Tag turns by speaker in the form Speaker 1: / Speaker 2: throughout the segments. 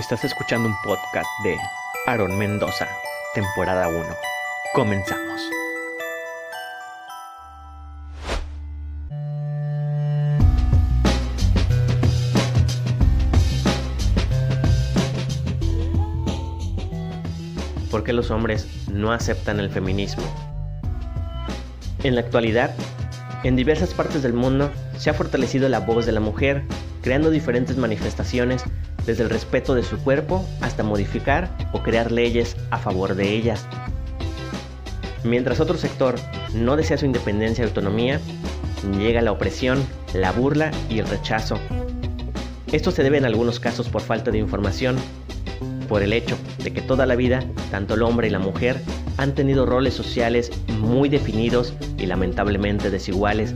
Speaker 1: Estás escuchando un podcast de Aaron Mendoza, temporada 1. Comenzamos. ¿Por qué los hombres no aceptan el feminismo? En la actualidad, en diversas partes del mundo se ha fortalecido la voz de la mujer, creando diferentes manifestaciones desde el respeto de su cuerpo hasta modificar o crear leyes a favor de ellas. Mientras otro sector no desea su independencia y autonomía, llega la opresión, la burla y el rechazo. Esto se debe en algunos casos por falta de información, por el hecho de que toda la vida, tanto el hombre y la mujer han tenido roles sociales muy definidos y lamentablemente desiguales,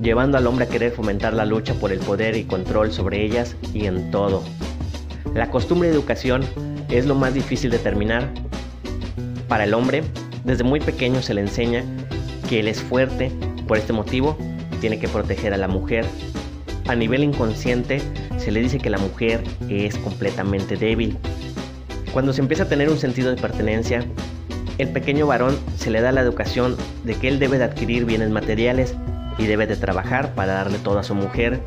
Speaker 1: llevando al hombre a querer fomentar la lucha por el poder y control sobre ellas y en todo. La costumbre de educación es lo más difícil de terminar. Para el hombre, desde muy pequeño se le enseña que él es fuerte, por este motivo tiene que proteger a la mujer. A nivel inconsciente se le dice que la mujer es completamente débil. Cuando se empieza a tener un sentido de pertenencia, el pequeño varón se le da la educación de que él debe de adquirir bienes materiales y debe de trabajar para darle todo a su mujer.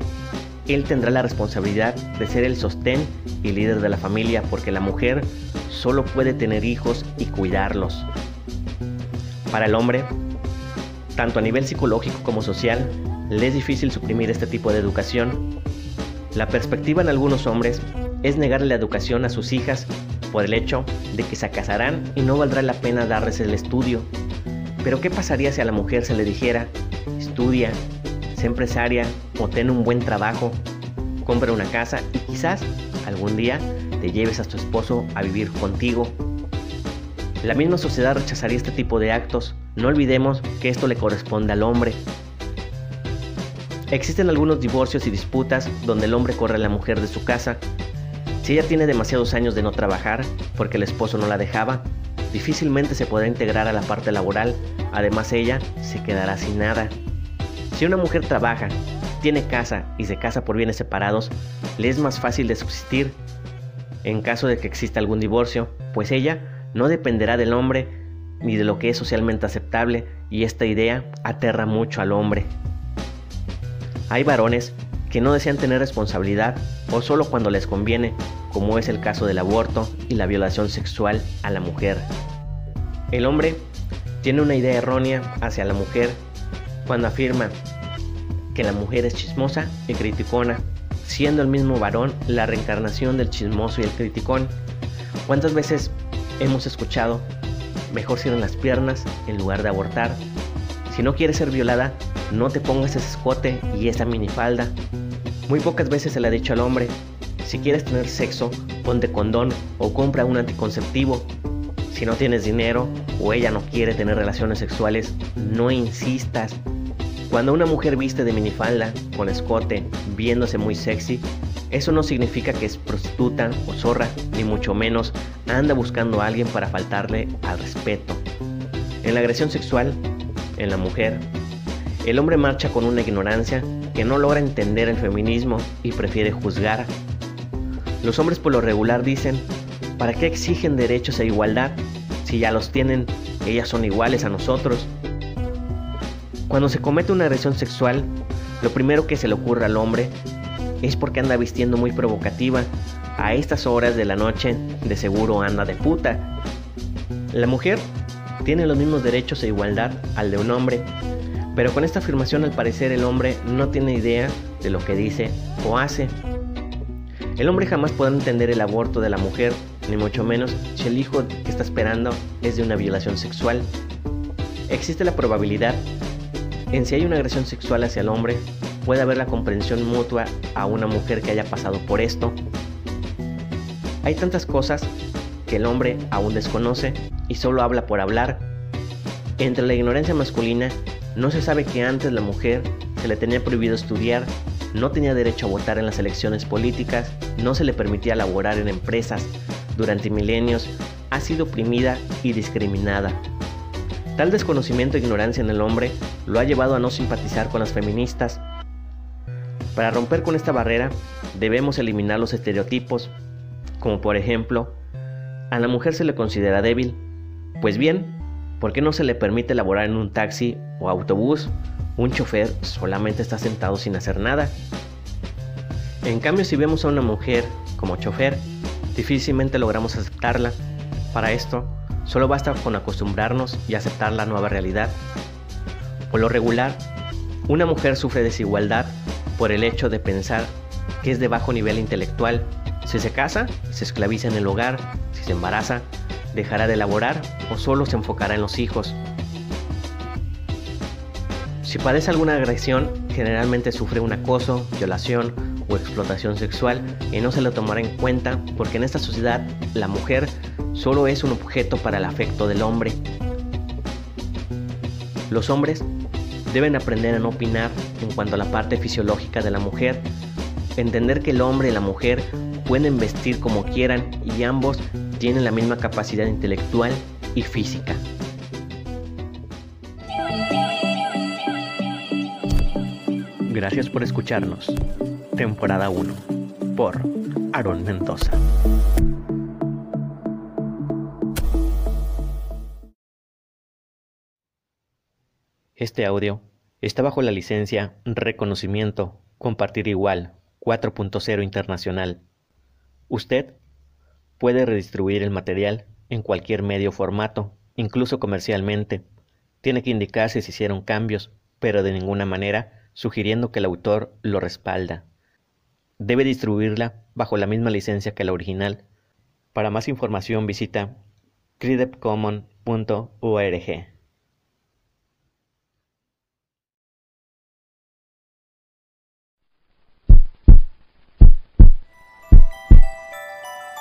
Speaker 1: Él tendrá la responsabilidad de ser el sostén y líder de la familia porque la mujer solo puede tener hijos y cuidarlos. Para el hombre, tanto a nivel psicológico como social, le es difícil suprimir este tipo de educación. La perspectiva en algunos hombres es negarle la educación a sus hijas por el hecho de que se casarán y no valdrá la pena darles el estudio. Pero ¿qué pasaría si a la mujer se le dijera estudia, sé empresaria o ten un buen trabajo, compra una casa y quizás algún día te lleves a tu esposo a vivir contigo. La misma sociedad rechazaría este tipo de actos. No olvidemos que esto le corresponde al hombre. Existen algunos divorcios y disputas donde el hombre corre a la mujer de su casa. Si ella tiene demasiados años de no trabajar porque el esposo no la dejaba, difícilmente se podrá integrar a la parte laboral. Además ella se quedará sin nada. Si una mujer trabaja, tiene casa y se casa por bienes separados, le es más fácil de subsistir en caso de que exista algún divorcio, pues ella no dependerá del hombre ni de lo que es socialmente aceptable y esta idea aterra mucho al hombre. Hay varones que no desean tener responsabilidad o solo cuando les conviene, como es el caso del aborto y la violación sexual a la mujer. El hombre tiene una idea errónea hacia la mujer cuando afirma que la mujer es chismosa y criticona, siendo el mismo varón la reencarnación del chismoso y el criticón. ¿Cuántas veces hemos escuchado, mejor cierren las piernas en lugar de abortar? Si no quieres ser violada, no te pongas ese escote y esa minifalda. Muy pocas veces se le ha dicho al hombre, si quieres tener sexo, ponte condón o compra un anticonceptivo. Si no tienes dinero o ella no quiere tener relaciones sexuales, no insistas, cuando una mujer viste de minifalda, con escote, viéndose muy sexy, eso no significa que es prostituta o zorra, ni mucho menos anda buscando a alguien para faltarle al respeto. En la agresión sexual, en la mujer, el hombre marcha con una ignorancia que no logra entender el feminismo y prefiere juzgar. Los hombres por lo regular dicen, ¿para qué exigen derechos e igualdad si ya los tienen? Ellas son iguales a nosotros. Cuando se comete una agresión sexual, lo primero que se le ocurre al hombre es porque anda vistiendo muy provocativa. A estas horas de la noche, de seguro anda de puta. La mujer tiene los mismos derechos e igualdad al de un hombre, pero con esta afirmación al parecer el hombre no tiene idea de lo que dice o hace. El hombre jamás podrá entender el aborto de la mujer, ni mucho menos si el hijo que está esperando es de una violación sexual. Existe la probabilidad en si hay una agresión sexual hacia el hombre, puede haber la comprensión mutua a una mujer que haya pasado por esto. Hay tantas cosas que el hombre aún desconoce y solo habla por hablar. Entre la ignorancia masculina, no se sabe que antes la mujer se le tenía prohibido estudiar, no tenía derecho a votar en las elecciones políticas, no se le permitía laborar en empresas. Durante milenios ha sido oprimida y discriminada. Tal desconocimiento e ignorancia en el hombre lo ha llevado a no simpatizar con las feministas. Para romper con esta barrera, debemos eliminar los estereotipos. como por ejemplo, a la mujer se le considera débil. Pues bien, ¿por qué no se le permite laborar en un taxi o autobús? Un chofer solamente está sentado sin hacer nada. En cambio, si vemos a una mujer como chofer, difícilmente logramos aceptarla. Para esto, solo basta con acostumbrarnos y aceptar la nueva realidad. Por lo regular, una mujer sufre desigualdad por el hecho de pensar que es de bajo nivel intelectual. Si se casa, se esclaviza en el hogar, si se embaraza, dejará de laborar o solo se enfocará en los hijos. Si padece alguna agresión, generalmente sufre un acoso, violación o explotación sexual y no se lo tomará en cuenta porque en esta sociedad la mujer solo es un objeto para el afecto del hombre. Los hombres deben aprender a no opinar en cuanto a la parte fisiológica de la mujer, entender que el hombre y la mujer pueden vestir como quieran y ambos tienen la misma capacidad intelectual y física. Gracias por escucharnos. Temporada 1 por Aaron Mendoza. Este audio está bajo la licencia Reconocimiento Compartir Igual 4.0 Internacional. Usted puede redistribuir el material en cualquier medio formato, incluso comercialmente. Tiene que indicar si hicieron cambios, pero de ninguna manera sugiriendo que el autor lo respalda. Debe distribuirla bajo la misma licencia que la original. Para más información visita creditcommon.org.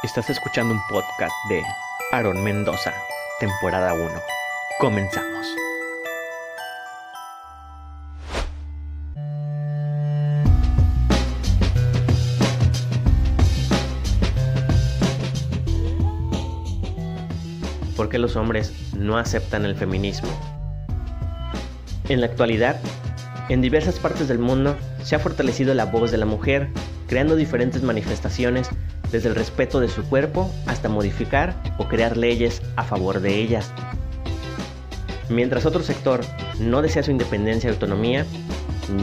Speaker 1: Estás escuchando un podcast de Aaron Mendoza, temporada 1. Comenzamos. ¿Por qué los hombres no aceptan el feminismo? En la actualidad, en diversas partes del mundo se ha fortalecido la voz de la mujer, creando diferentes manifestaciones desde el respeto de su cuerpo hasta modificar o crear leyes a favor de ellas. Mientras otro sector no desea su independencia y autonomía,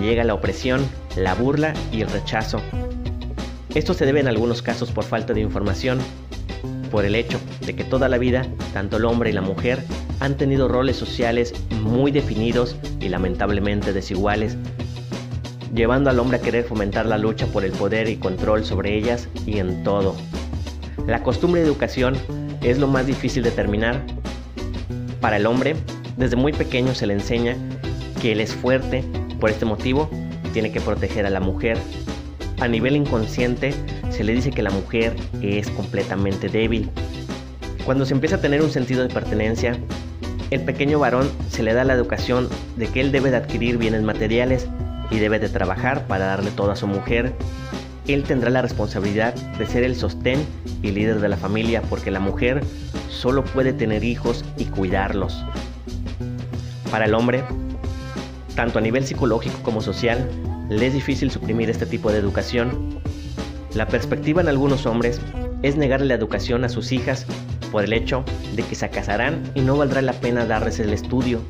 Speaker 1: llega la opresión, la burla y el rechazo. Esto se debe en algunos casos por falta de información, por el hecho de que toda la vida, tanto el hombre y la mujer han tenido roles sociales muy definidos y lamentablemente desiguales llevando al hombre a querer fomentar la lucha por el poder y control sobre ellas y en todo. La costumbre de educación es lo más difícil de terminar. Para el hombre, desde muy pequeño se le enseña que él es fuerte, por este motivo tiene que proteger a la mujer. A nivel inconsciente se le dice que la mujer es completamente débil. Cuando se empieza a tener un sentido de pertenencia, el pequeño varón se le da la educación de que él debe de adquirir bienes materiales y debe de trabajar para darle todo a su mujer. Él tendrá la responsabilidad de ser el sostén y líder de la familia porque la mujer solo puede tener hijos y cuidarlos. Para el hombre, tanto a nivel psicológico como social, le es difícil suprimir este tipo de educación. La perspectiva en algunos hombres es negarle la educación a sus hijas por el hecho de que se casarán y no valdrá la pena darles el estudio.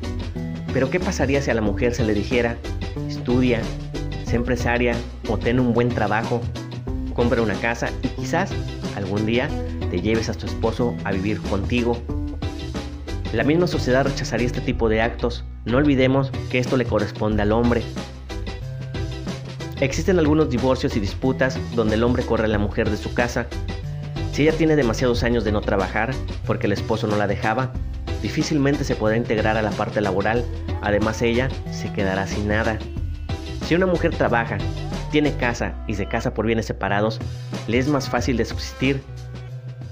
Speaker 1: Pero ¿qué pasaría si a la mujer se le dijera estudia, sé empresaria o ten un buen trabajo, compra una casa y quizás algún día te lleves a tu esposo a vivir contigo. La misma sociedad rechazaría este tipo de actos. No olvidemos que esto le corresponde al hombre. Existen algunos divorcios y disputas donde el hombre corre a la mujer de su casa. Si ella tiene demasiados años de no trabajar porque el esposo no la dejaba, difícilmente se podrá integrar a la parte laboral. Además ella se quedará sin nada. Si una mujer trabaja, tiene casa y se casa por bienes separados, le es más fácil de subsistir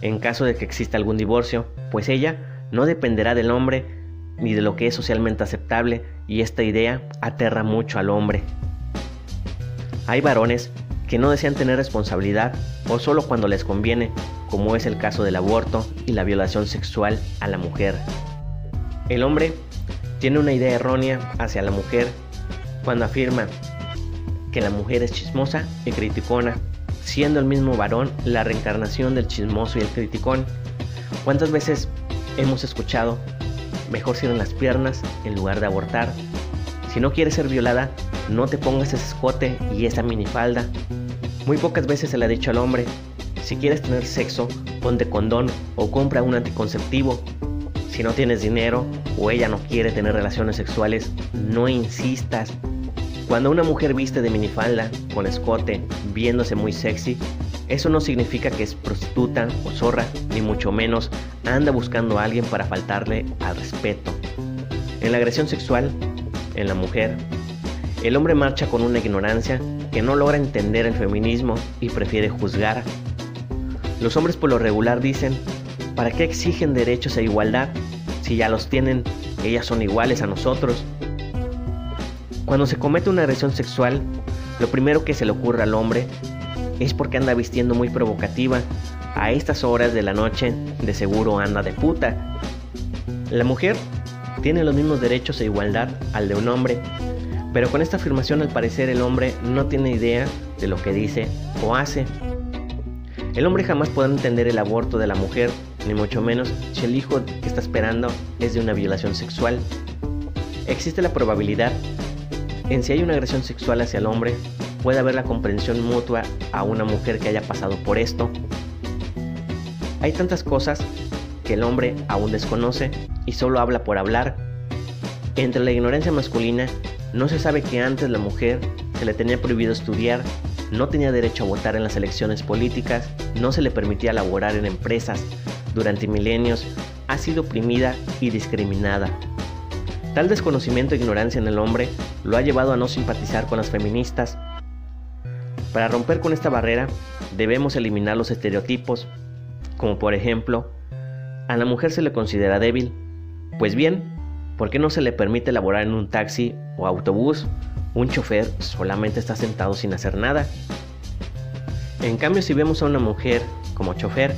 Speaker 1: en caso de que exista algún divorcio, pues ella no dependerá del hombre ni de lo que es socialmente aceptable y esta idea aterra mucho al hombre. Hay varones que no desean tener responsabilidad o solo cuando les conviene, como es el caso del aborto y la violación sexual a la mujer. El hombre tiene una idea errónea hacia la mujer cuando afirma que la mujer es chismosa y criticona, siendo el mismo varón la reencarnación del chismoso y el criticón. ¿Cuántas veces hemos escuchado, mejor cierren las piernas en lugar de abortar? Si no quieres ser violada, no te pongas ese escote y esa minifalda. Muy pocas veces se le ha dicho al hombre, si quieres tener sexo, ponte condón o compra un anticonceptivo. Si no tienes dinero o ella no quiere tener relaciones sexuales, no insistas. Cuando una mujer viste de minifalda, con escote, viéndose muy sexy, eso no significa que es prostituta o zorra, ni mucho menos anda buscando a alguien para faltarle al respeto. En la agresión sexual, en la mujer, el hombre marcha con una ignorancia que no logra entender el feminismo y prefiere juzgar. Los hombres por lo regular dicen, ¿para qué exigen derechos e igualdad si ya los tienen? Ellas son iguales a nosotros. Cuando se comete una agresión sexual, lo primero que se le ocurre al hombre es porque anda vistiendo muy provocativa. A estas horas de la noche, de seguro anda de puta. La mujer tiene los mismos derechos e igualdad al de un hombre, pero con esta afirmación al parecer el hombre no tiene idea de lo que dice o hace. El hombre jamás podrá entender el aborto de la mujer, ni mucho menos si el hijo que está esperando es de una violación sexual. Existe la probabilidad en si hay una agresión sexual hacia el hombre, puede haber la comprensión mutua a una mujer que haya pasado por esto. Hay tantas cosas que el hombre aún desconoce y solo habla por hablar. Entre la ignorancia masculina no se sabe que antes la mujer se le tenía prohibido estudiar, no tenía derecho a votar en las elecciones políticas, no se le permitía laborar en empresas. Durante milenios ha sido oprimida y discriminada. Tal desconocimiento e ignorancia en el hombre lo ha llevado a no simpatizar con las feministas. Para romper con esta barrera, debemos eliminar los estereotipos, como por ejemplo, a la mujer se le considera débil. Pues bien, ¿Por qué no se le permite laborar en un taxi o autobús? Un chofer solamente está sentado sin hacer nada. En cambio, si vemos a una mujer como chofer,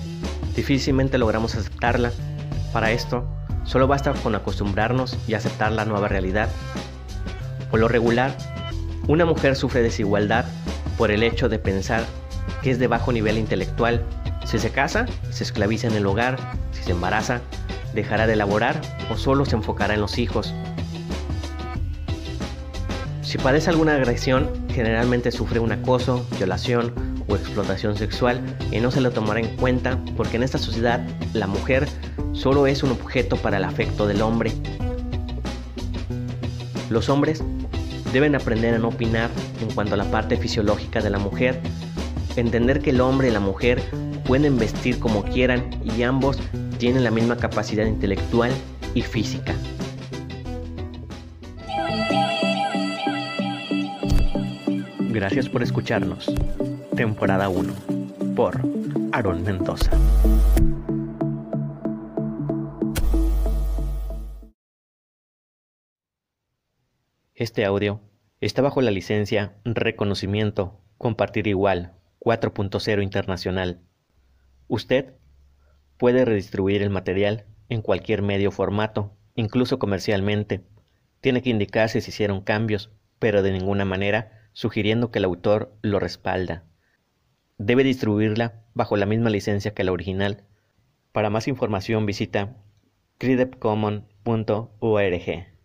Speaker 1: difícilmente logramos aceptarla. Para esto, solo basta con acostumbrarnos y aceptar la nueva realidad. Por lo regular, una mujer sufre desigualdad por el hecho de pensar que es de bajo nivel intelectual. Si se casa, se esclaviza en el hogar. Si se embaraza, dejará de laborar o solo se enfocará en los hijos. Si padece alguna agresión, generalmente sufre un acoso, violación o explotación sexual y no se lo tomará en cuenta porque en esta sociedad la mujer solo es un objeto para el afecto del hombre. Los hombres deben aprender a no opinar en cuanto a la parte fisiológica de la mujer, entender que el hombre y la mujer pueden vestir como quieran y ambos tienen la misma capacidad intelectual y física. Gracias por escucharnos. Temporada 1 por Aaron Mendoza. Este audio está bajo la licencia Reconocimiento Compartir Igual 4.0 Internacional. Usted Puede redistribuir el material en cualquier medio formato, incluso comercialmente. Tiene que indicar si se hicieron cambios, pero de ninguna manera sugiriendo que el autor lo respalda. Debe distribuirla bajo la misma licencia que la original. Para más información visita credepcommon.org.